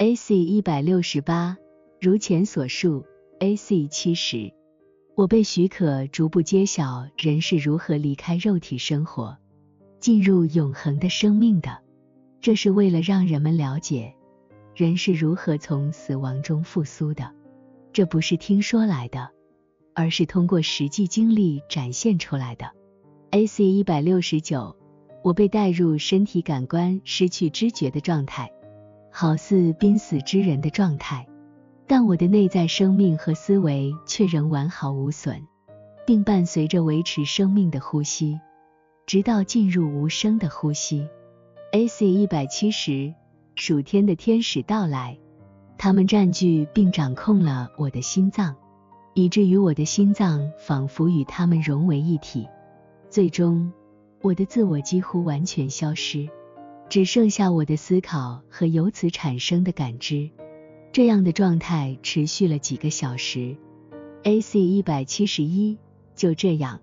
AC 一百六十八，如前所述，AC 七十，我被许可逐步揭晓人是如何离开肉体生活，进入永恒的生命的。这是为了让人们了解人是如何从死亡中复苏的。这不是听说来的，而是通过实际经历展现出来的。AC 一百六十九，我被带入身体感官失去知觉的状态。好似濒死之人的状态，但我的内在生命和思维却仍完好无损，并伴随着维持生命的呼吸，直到进入无声的呼吸。AC 一百七十，属天的天使到来，他们占据并掌控了我的心脏，以至于我的心脏仿佛与他们融为一体，最终我的自我几乎完全消失。只剩下我的思考和由此产生的感知，这样的状态持续了几个小时。AC 一百七十一，就这样，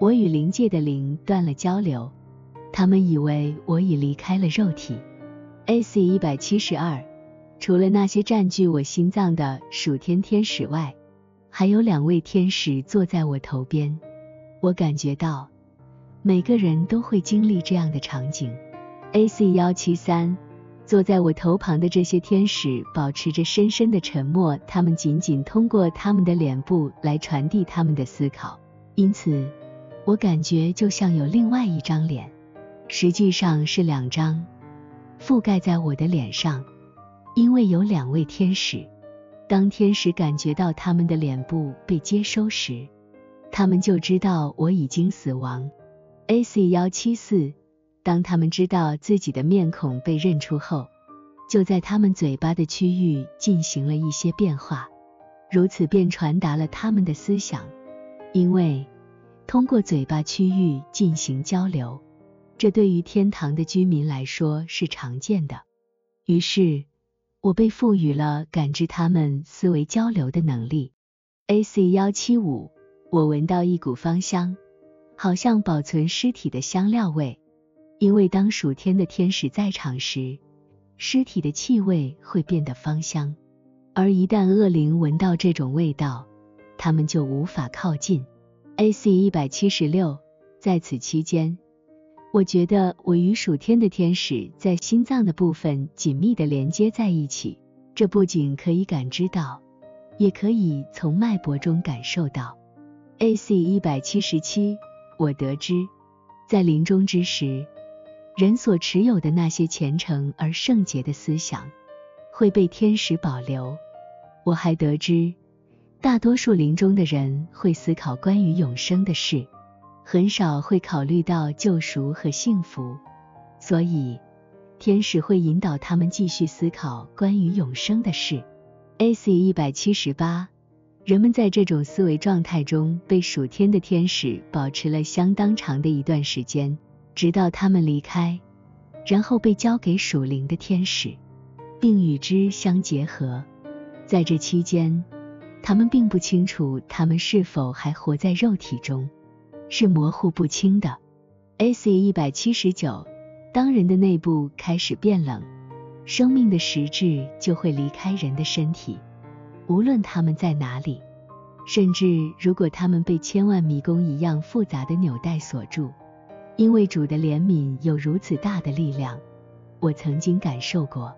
我与灵界的灵断了交流，他们以为我已离开了肉体。AC 一百七十二，除了那些占据我心脏的属天天使外，还有两位天使坐在我头边。我感觉到，每个人都会经历这样的场景。AC 幺七三，坐在我头旁的这些天使保持着深深的沉默，他们仅仅通过他们的脸部来传递他们的思考，因此我感觉就像有另外一张脸，实际上是两张，覆盖在我的脸上，因为有两位天使。当天使感觉到他们的脸部被接收时，他们就知道我已经死亡。AC 幺七四。当他们知道自己的面孔被认出后，就在他们嘴巴的区域进行了一些变化，如此便传达了他们的思想。因为通过嘴巴区域进行交流，这对于天堂的居民来说是常见的。于是，我被赋予了感知他们思维交流的能力。AC 幺七五，我闻到一股芳香，好像保存尸体的香料味。因为当属天的天使在场时，尸体的气味会变得芳香，而一旦恶灵闻到这种味道，他们就无法靠近。AC 一百七十六，在此期间，我觉得我与属天的天使在心脏的部分紧密的连接在一起，这不仅可以感知到，也可以从脉搏中感受到。AC 一百七十七，我得知，在临终之时。人所持有的那些虔诚而圣洁的思想会被天使保留。我还得知，大多数临终的人会思考关于永生的事，很少会考虑到救赎和幸福，所以天使会引导他们继续思考关于永生的事。AC 一百七十八，人们在这种思维状态中被属天的天使保持了相当长的一段时间。直到他们离开，然后被交给属灵的天使，并与之相结合。在这期间，他们并不清楚他们是否还活在肉体中，是模糊不清的。AC 一百七十九，当人的内部开始变冷，生命的实质就会离开人的身体，无论他们在哪里，甚至如果他们被千万迷宫一样复杂的纽带锁住。因为主的怜悯有如此大的力量，我曾经感受过，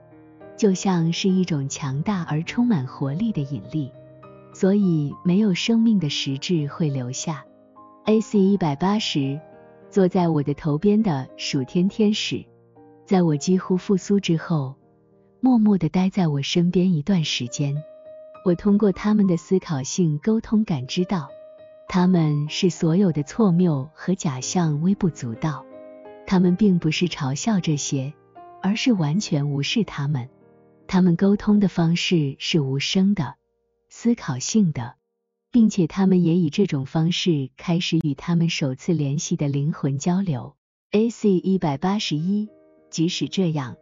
就像是一种强大而充满活力的引力，所以没有生命的实质会留下。AC 一百八十，坐在我的头边的属天天使，在我几乎复苏之后，默默地待在我身边一段时间。我通过他们的思考性沟通感知到。他们是所有的错谬和假象微不足道，他们并不是嘲笑这些，而是完全无视他们。他们沟通的方式是无声的、思考性的，并且他们也以这种方式开始与他们首次联系的灵魂交流。AC 一百八十一，即使这样，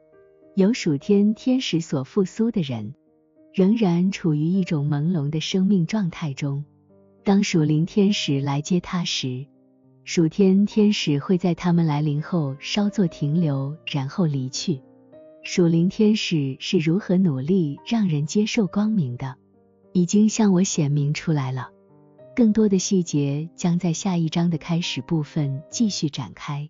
有属天天使所复苏的人，仍然处于一种朦胧的生命状态中。当属灵天使来接他时，属天天使会在他们来临后稍作停留，然后离去。属灵天使是如何努力让人接受光明的，已经向我显明出来了。更多的细节将在下一章的开始部分继续展开。